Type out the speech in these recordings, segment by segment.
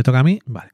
¿Me toca a mí? Vale.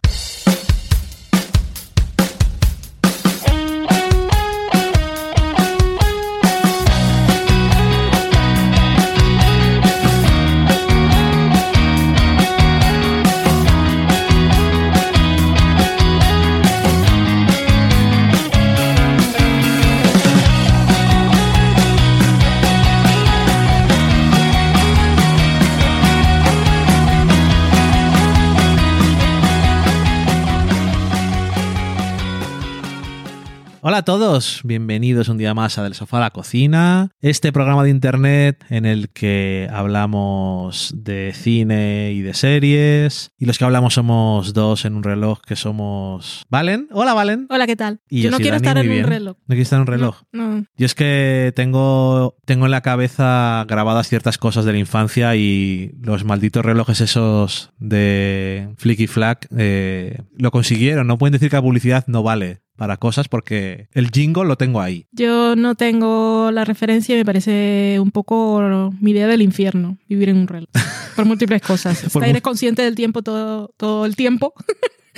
Hola a todos, bienvenidos un día más a Del Sofá a la Cocina, este programa de internet en el que hablamos de cine y de series, y los que hablamos somos dos en un reloj que somos... ¿Valen? Hola, Valen. Hola, ¿qué tal? Y yo no quiero Dani, estar en un reloj. ¿No quieres estar en un reloj? No, no. Yo es que tengo, tengo en la cabeza grabadas ciertas cosas de la infancia y los malditos relojes esos de Flicky Flack eh, lo consiguieron. No pueden decir que la publicidad no vale para cosas porque el jingle lo tengo ahí. Yo no tengo la referencia y me parece un poco mi idea del infierno, vivir en un reloj. Por múltiples cosas. Estar consciente del tiempo todo, todo el tiempo.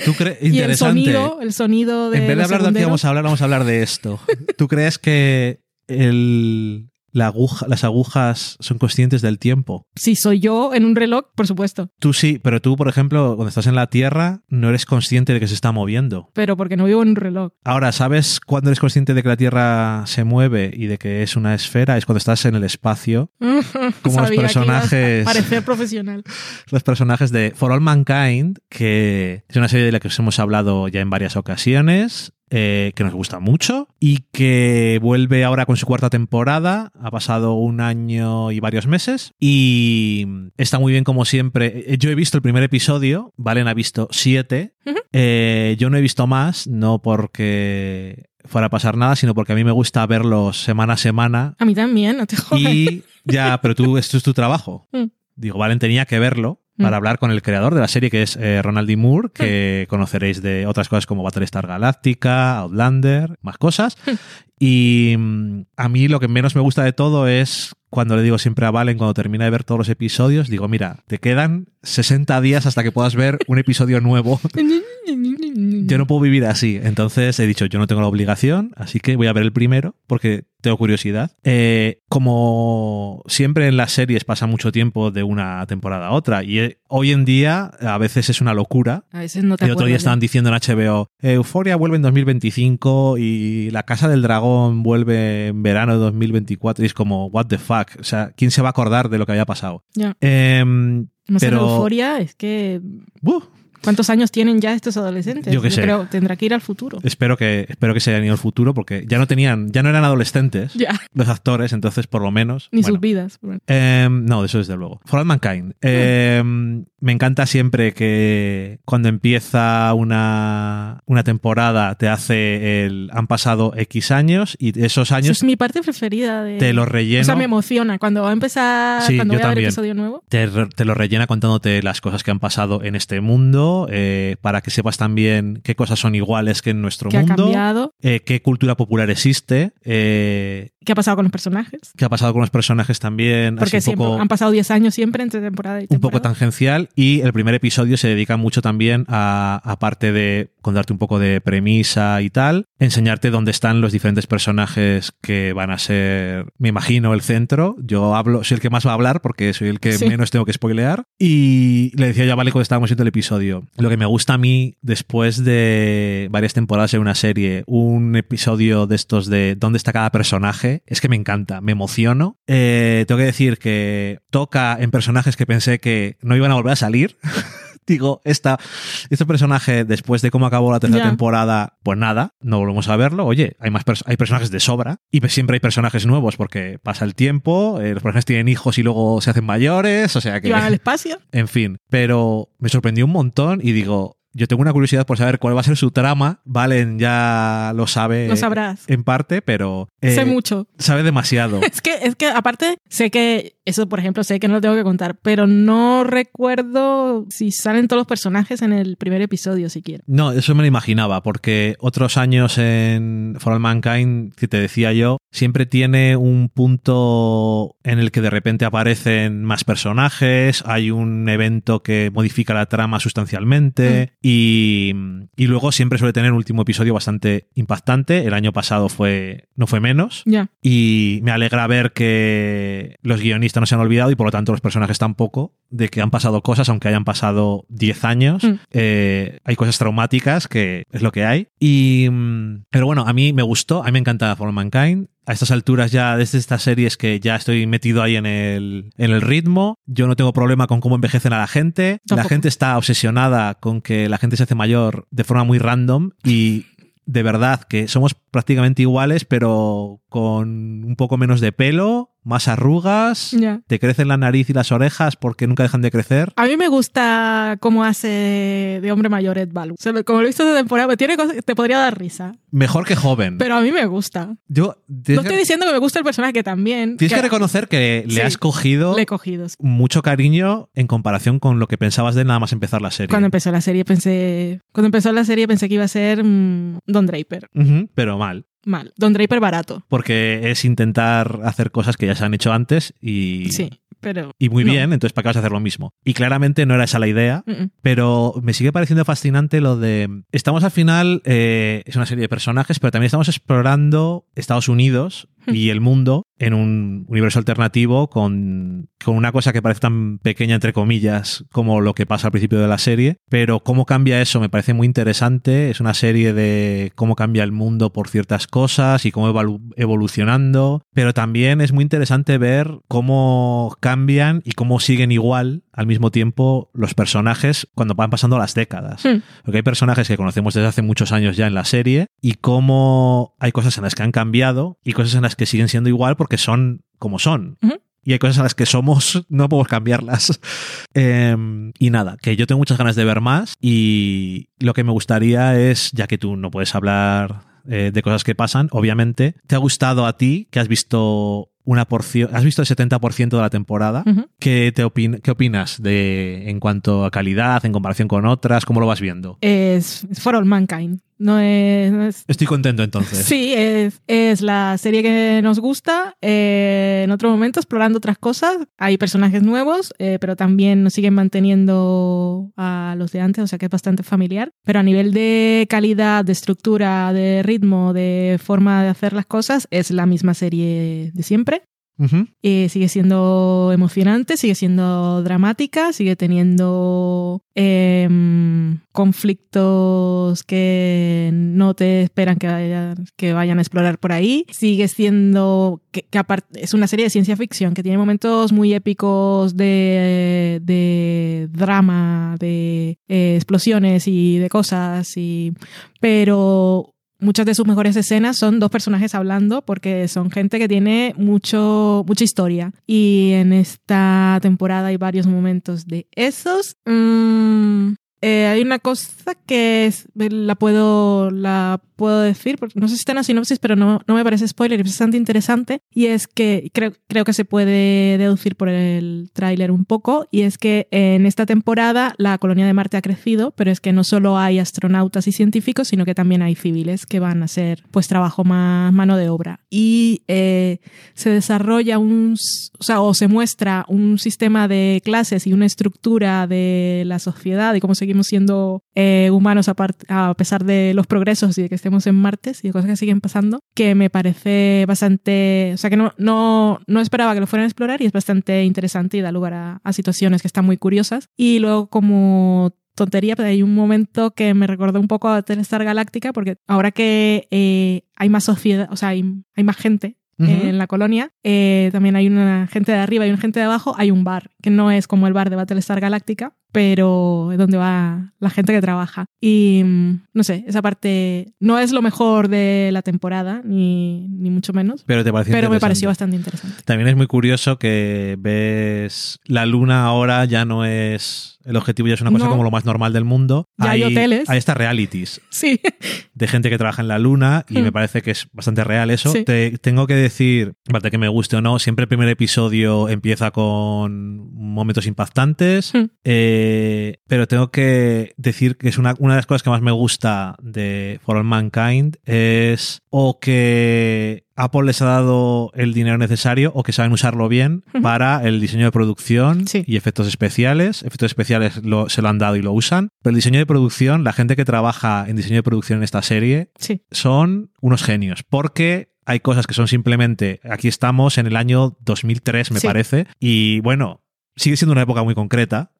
¿Tú crees? Y el Interesante. sonido, el sonido de en vez de hablar de lo que vamos a hablar, vamos a hablar de esto. ¿Tú crees que el, la aguja, las agujas son conscientes del tiempo? Si soy yo en un reloj, por supuesto. Tú sí, pero tú, por ejemplo, cuando estás en la Tierra, no eres consciente de que se está moviendo. Pero porque no vivo en un reloj. Ahora, ¿sabes cuándo eres consciente de que la Tierra se mueve y de que es una esfera? Es cuando estás en el espacio. Como los Sabía personajes. Parecer profesional. Los personajes de For All Mankind, que es una serie de la que os hemos hablado ya en varias ocasiones. Eh, que nos gusta mucho y que vuelve ahora con su cuarta temporada. Ha pasado un año y varios meses y está muy bien como siempre. Eh, Yo he visto el primer episodio, Valen ha visto siete. Eh, yo no he visto más, no porque fuera a pasar nada, sino porque a mí me gusta verlos semana a semana A mí también, no te jodas. y ya, pero tú, esto es tu trabajo. Mm. Digo, Valen tenía que verlo para Mm. hablar con el creador de la serie, que es eh, Ronald D. Moore, que conoceréis de otras cosas como Battlestar Galactica, Outlander, más cosas. Y mm, a mí lo que menos me gusta de todo es cuando le digo siempre a Valen, cuando termina de ver todos los episodios, digo, mira, te quedan 60 días hasta que puedas ver un episodio nuevo. Yo no puedo vivir así. Entonces he dicho, yo no tengo la obligación, así que voy a ver el primero porque tengo curiosidad. Eh, como siempre en las series pasa mucho tiempo de una temporada a otra y eh, hoy en día a veces es una locura. A veces no te El otro día estaban diciendo en HBO, Euforia vuelve en 2025 y La Casa del Dragón vuelve en verano de 2024 y es como, what the fuck, o sea, ¿quién se va a acordar de lo que había pasado? Em, No sé, Pero- euforia es que... ¿Cuántos años tienen ya estos adolescentes? Yo qué sé. creo tendrá que ir al futuro. espero que, espero que se hayan ido al futuro porque ya no tenían, ya no eran adolescentes. Ya, los actores, entonces por lo menos. ni bueno. sus vidas. Em, no, de eso desde luego. For All Mankind. Em, me encanta siempre que cuando empieza una, una temporada te hace el. Han pasado X años y esos Esa años es mi parte preferida de... te los relleno. O sea, me emociona cuando va a empezar, Sí, cuando voy a ver episodio nuevo. te, te lo rellena contándote las cosas que han pasado en este mundo, eh, para que sepas también qué cosas son iguales que en nuestro ¿Qué ha mundo, cambiado? eh, qué cultura popular existe, eh, ¿Qué ha pasado con los personajes? qué ha pasado con los personajes también, Porque un siempre, poco, han pasado 10 años siempre entre temporada y un poco temporada. tangencial y el primer episodio se dedica mucho también a, aparte de contarte un poco de premisa y tal, enseñarte dónde están los diferentes personajes que van a ser, me imagino, el centro. Yo hablo, soy el que más va a hablar porque soy el que Sí. menos tengo que spoilear. Y le decía yo a Vale cuando estábamos viendo el episodio, lo que me gusta a mí después de varias temporadas en una serie, un episodio de estos de dónde está cada personaje, es que me encanta, me emociono. Eh, tengo que decir que toca en personajes que pensé que no iban a volver a salir. Digo, esta, este personaje, después de cómo acabó la tercera temporada, pues nada, no volvemos a verlo. Oye, hay más pers- hay personajes de sobra y siempre hay personajes nuevos porque pasa el tiempo, eh, los personajes tienen hijos y luego se hacen mayores, o sea que... Y van al espacio. En fin, pero me sorprendió un montón y digo, yo tengo una curiosidad por saber cuál va a ser su trama. Valen ya lo sabe Lo sabrás. en parte, pero eh, sé mucho. sabe demasiado. Es que, es que aparte, sé que Eso, por ejemplo, sé que no lo tengo que contar, pero no recuerdo si salen todos los personajes en el primer episodio siquiera. No, eso me lo imaginaba, porque otros años en For All Mankind, que te decía yo, siempre tiene un punto en el que de repente aparecen más personajes, hay un evento que modifica la trama sustancialmente y, y luego siempre suele tener un último episodio bastante impactante. El año pasado fue no fue menos. Ya. Y me alegra ver que los guionistas no se han olvidado y por lo tanto los personajes tampoco, de que han pasado cosas, aunque hayan pasado 10 años. Mm. Eh, hay cosas traumáticas que es lo que hay. Y, mm, pero bueno, a mí me gustó, a mí me encanta For All Mankind. A estas alturas ya, desde estas series que ya estoy metido ahí en el, en el ritmo, yo no tengo problema con cómo envejecen a la gente. La gente está obsesionada con que la gente se hace mayor de forma muy random y de verdad que somos prácticamente iguales, pero con un poco menos de pelo, más arrugas, te crecen la nariz y las orejas porque nunca dejan de crecer. A mí me gusta cómo hace de hombre mayor Ed sea, como lo he visto esta temporada, tiene cosas que te podría dar risa. Mejor que joven. Pero a mí me gusta. Yo No estoy diciendo que me gusta el personaje que también. tienes que reconocer que le Sí, has cogido Le he cogido. mucho cariño en comparación con lo que pensabas de nada más empezar la serie. Cuando empezó la serie pensé. Cuando empezó la serie pensé que iba a ser mm, Don Draper. Pero mal. Mal. Don Draper barato. Porque es intentar hacer cosas que ya se han hecho antes y, Sí. Pero. y muy no. bien, entonces ¿para qué vas a hacer lo mismo? Y claramente no era esa la idea, pero me sigue pareciendo fascinante lo de... Estamos al final, eh, es una serie de personajes, pero también estamos explorando Estados Unidos y el mundo en un universo alternativo con, con una cosa que parece tan pequeña, entre comillas, como lo que pasa al principio de la serie, pero cómo cambia eso me parece muy interesante. Es una serie de cómo cambia el mundo por ciertas cosas y cómo va evolucionando, pero también es muy interesante ver cómo cambian y cómo siguen igual al mismo tiempo los personajes cuando van pasando las décadas. Hmm. Porque hay personajes que conocemos desde hace muchos años ya en la serie y cómo hay cosas en las que han cambiado y cosas en las que siguen siendo igual porque son como son. Y hay cosas en las que somos, no podemos cambiarlas. Eh, y nada, que yo tengo muchas ganas de ver más y lo que me gustaría es, ya que tú no puedes hablar eh, de cosas que pasan, obviamente, ¿te ha gustado a ti que has visto una porción, has visto el 70% de la temporada? ¿Qué, te opin- ¿Qué opinas de en cuanto a calidad, en comparación con otras? ¿Cómo lo vas viendo? Es For All Mankind. No es. no es- Estoy contento entonces. Sí, es, es la serie que nos gusta. eh, en otro momento, explorando otras cosas. Hay personajes nuevos, eh, pero también nos siguen manteniendo a los de antes, o sea que es bastante familiar. Pero a nivel de calidad, de estructura, de ritmo, de forma de hacer las cosas, es la misma serie de siempre. Eh, sigue siendo emocionante, sigue siendo dramática, sigue teniendo em, conflictos que no te esperan que vayan, que vayan a explorar por ahí. Sigue siendo que, que es una serie de ciencia ficción que tiene momentos muy épicos de, de drama, de eh, explosiones y de cosas, y, pero muchas de sus mejores escenas son dos personajes hablando porque son gente que tiene mucho mucha historia. Y en esta temporada hay varios momentos de esos. Mm, eh, hay una cosa que es- la puedo la puedo decir porque no sé si está en la sinopsis pero no, no me parece spoiler es bastante interesante y es que creo, creo que se puede deducir por el tráiler un poco y es que en esta temporada la colonia de Marte ha crecido pero es que no solo hay astronautas y científicos sino que también hay civiles que van a hacer pues trabajo más mano de obra. Y eh, se desarrolla un o sea o se muestra un sistema de clases y una estructura de la sociedad y cómo seguimos siendo eh, humanos apart- a pesar de los progresos y de que estemos en Martes y de cosas que siguen pasando, que me parece bastante, o sea que no, no, no esperaba que lo fueran a explorar y es bastante interesante y da lugar a, a situaciones que están muy curiosas. Y luego como tontería, pero hay un momento que me recordó un poco a Battlestar Galáctica, porque ahora que eh, hay más sociedad, o sea, hay, hay más gente Ujú. en la colonia, eh, también hay una gente de arriba y una gente de abajo, hay un bar, que no es como el bar de Battlestar Galáctica, pero es donde va la gente que trabaja. Y mm, no sé, esa parte no es lo mejor de la temporada, ni, ni mucho menos. Pero te Pero me pareció bastante interesante. También es muy curioso que ves la luna ahora ya no es el objetivo, ya es una cosa No. como lo más normal del mundo. Ya hay hoteles. Hay estas realities Sí, de gente que trabaja en la luna y Hmm. me parece que es bastante real eso. Sí. Te, tengo que decir, aparte que me guste o no, siempre el primer episodio empieza con momentos impactantes, Hmm. eh, pero tengo que decir que es una, una de las cosas que más me gusta de For All Mankind es o que Apple les ha dado el dinero necesario o que saben usarlo bien para el diseño de producción Sí. y efectos especiales. Efectos especiales lo- se lo han dado y lo usan. Pero el diseño de producción, la gente que trabaja en diseño de producción en esta serie sí, son unos genios. Porque hay cosas que son simplemente. Aquí estamos en el año 2003, me Sí. parece. Y bueno, sigue siendo una época muy concreta.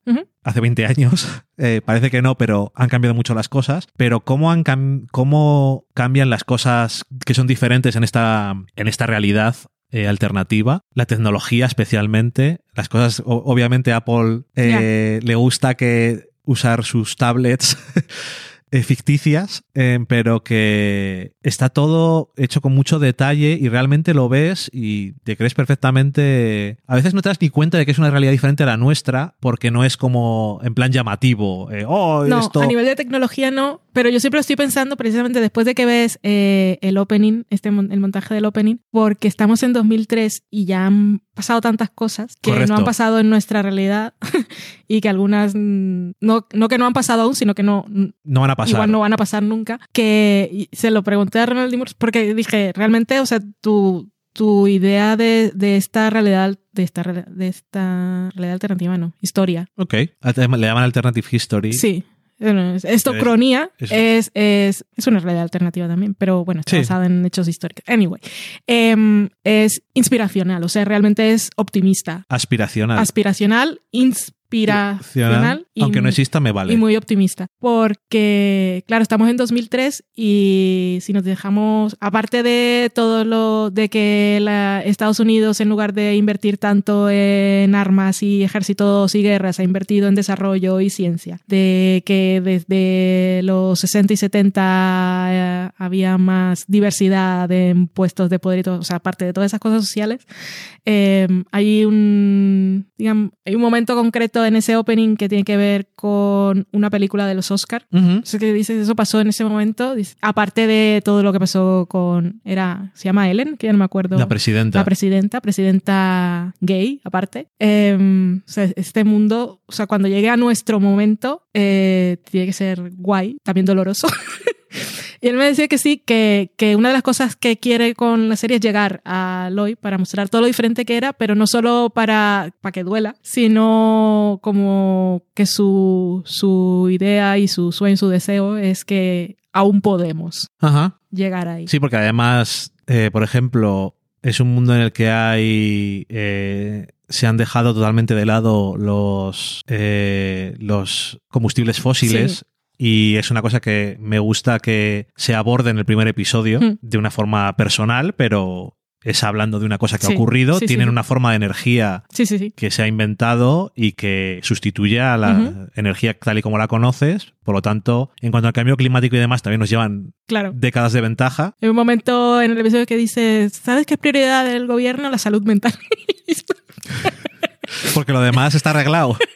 Hace 20 años. Eh, parece que no, pero han cambiado mucho las cosas. Pero cómo, han cam- cómo cambian las cosas que son diferentes en esta, en esta realidad eh, alternativa, la tecnología especialmente, las cosas, obviamente Apple eh, le gusta que usar sus tablets eh, ficticias, eh, pero que está todo hecho con mucho detalle y realmente lo ves y te crees perfectamente. A veces no te das ni cuenta de que es una realidad diferente a la nuestra, porque no es como en plan llamativo. eh, oh, No, esto. a nivel de tecnología no, pero yo siempre estoy pensando precisamente después de que ves el opening, este el montaje del opening, porque estamos en 2003 y ya han pasado tantas cosas que Correcto. no han pasado en nuestra realidad y que algunas no, no que no han pasado aún, sino que no no van a pasar. igual no van a pasar nunca. Que se lo pregunté a Ronald. Moore porque dije, realmente, o sea, tu, tu idea de, de esta realidad, de esta, de esta realidad alternativa, no, historia, Ok. Le llaman Alternative History. Sí. Bueno, es- Esto, Es- cronía, es- es, es, es una realidad alternativa también, pero bueno, está Sí. basada en hechos históricos. Anyway, em, es inspiracional, o sea, realmente es optimista, Aspiracional. aspiracional, inspiracional y, Aunque no exista, me vale. y muy optimista. Porque, claro, estamos en 2003 y si nos dejamos, aparte de todo lo de que la- Estados Unidos, en lugar de invertir tanto en armas y ejércitos y guerras, ha invertido en desarrollo y ciencia, de que desde los 60 y 70 eh, había más diversidad en puestos de poder y todo, o sea, aparte de todas esas cosas sociales, eh, hay un digamos, hay un momento concreto en ese opening que tiene que ver con una película de los Oscar. Ujú. Eso que dices, eso pasó en ese momento. Dice, aparte de todo lo que pasó con. Era. Se llama Ellen, que ya no me acuerdo. La presidenta. La presidenta, presidenta gay, aparte. Eh, o sea, este mundo, o sea, cuando llegue a nuestro momento, eh, tiene que ser guay, también doloroso. y él me decía que sí, que, que una de las cosas que quiere con la serie es llegar a Loy para mostrar todo lo diferente que era, pero no solo para, para que duela, sino como que su, su idea y su sueño, su deseo es que aún podemos Ajá. llegar ahí. Sí, porque además, eh, por ejemplo, es un mundo en el que hay. eh, se han dejado totalmente de lado los, eh, los combustibles fósiles. Sí. Y es una cosa que me gusta que se aborde en el primer episodio Mm. de una forma personal, pero es hablando de una cosa que Sí, ha ocurrido. sí, Tienen sí. una forma de energía que se ha inventado y que sustituye a la energía tal y como la conoces. Por lo tanto, en cuanto al cambio climático y demás, también nos llevan Claro. décadas de ventaja. Hay un momento en el episodio que dice, ¿sabes qué es prioridad del gobierno? La salud mental. Porque lo demás está arreglado.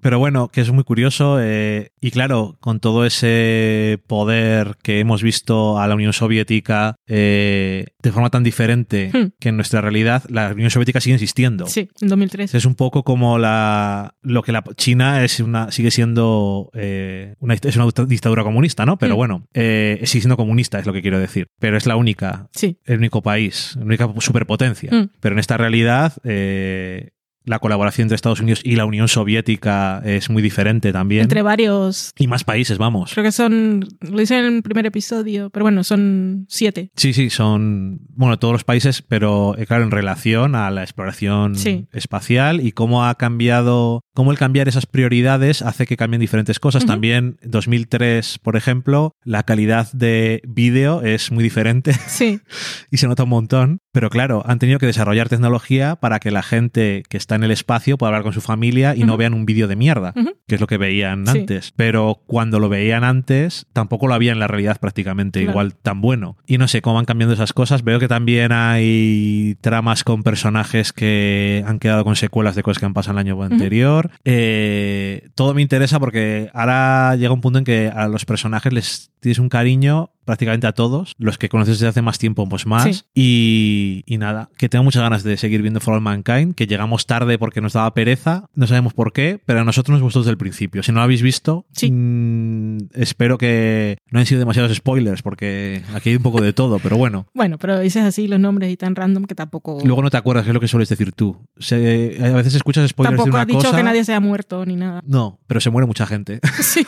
Pero bueno, que es muy curioso. eh, y claro, con todo ese poder que hemos visto a la Unión Soviética eh, de forma tan diferente Hmm. que en nuestra realidad, la Unión Soviética sigue existiendo. sí, en 2003. Es un poco como la lo que la China es una sigue siendo eh, una, es una dictadura comunista, ¿no? Pero Mm. bueno, eh, sigue siendo comunista, es lo que quiero decir. Pero es la única Sí, el único país, la única superpotencia. Mm. Pero en esta realidad, eh, la colaboración entre Estados Unidos y la Unión Soviética es muy diferente también. entre varios. Y más países, vamos. Creo que son, lo dicen en el primer episodio, pero bueno, son siete. Sí, sí, son, bueno, todos los países, pero eh, claro, en relación a la exploración Sí. espacial y cómo ha cambiado cómo el cambiar esas prioridades hace que cambien diferentes cosas. También 2003, por ejemplo, la calidad de vídeo es muy diferente. Sí. y se nota un montón. Pero claro, han tenido que desarrollar tecnología para que la gente que está en el espacio pueda hablar con su familia y no vean un vídeo de mierda, que es lo que veían Sí. antes. Pero cuando lo veían antes, tampoco lo había en la realidad prácticamente Claro. igual tan bueno. Y no sé cómo van cambiando esas cosas. Veo que también hay tramas con personajes que han quedado con secuelas de cosas que han pasado el año anterior. Eh, todo me interesa porque ahora llega un punto en que a los personajes les tienes un cariño prácticamente a todos, los que conoces desde hace más tiempo, pues más. Sí. Y, y nada, que tengo muchas ganas de seguir viendo For All Mankind, que llegamos tarde porque nos daba pereza, no sabemos por qué, pero a nosotros nos gustó desde el principio. Si no lo habéis visto, Sí. mm, espero que no hayan sido demasiados spoilers, porque aquí hay un poco de todo, pero bueno. Bueno, pero dices así los nombres y tan random que tampoco. Luego no te acuerdas qué es lo que sueles decir tú. Se- a veces escuchas spoilers tampoco de una has dicho cosa. que nadie se ha muerto ni nada. No, pero se muere mucha gente. Sí.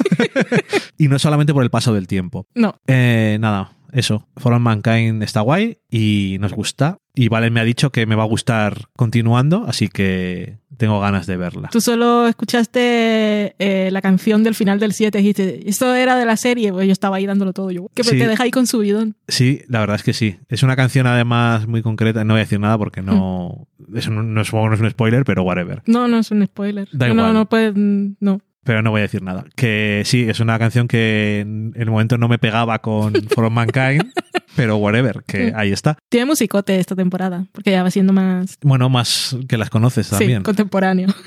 y no solamente por el paso del tiempo. No. Eh, nada, eso. For All Mankind está guay y nos gusta. Y Valen me ha dicho que me va a gustar continuando, así que tengo ganas de verla. Tú solo escuchaste eh, la canción del final del 7 y dijiste, esto era de la serie, pues yo estaba ahí dándolo todo yo. Que Sí. te deja ahí con su bidón. Sí, la verdad es que sí. Es una canción además muy concreta. No voy a decir nada porque no. Eso no, no es, no es un spoiler, pero whatever. No, no es un spoiler. Da no, igual. no puedes. No. Pero no voy a decir nada. Que sí, es una canción que en el momento no me pegaba con For All Mankind, pero whatever, que ahí está. Tiene musicote esta temporada, porque ya va siendo más Bueno, más que las conoces también. sí, contemporáneo.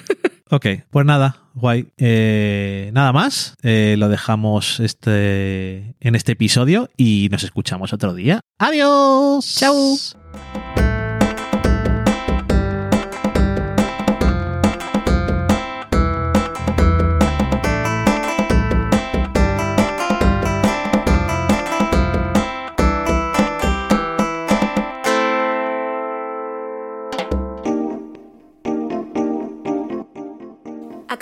Ok, pues nada, guay. Eh, nada más. Eh, lo dejamos este, en este episodio y nos escuchamos otro día. ¡Adiós! Chao.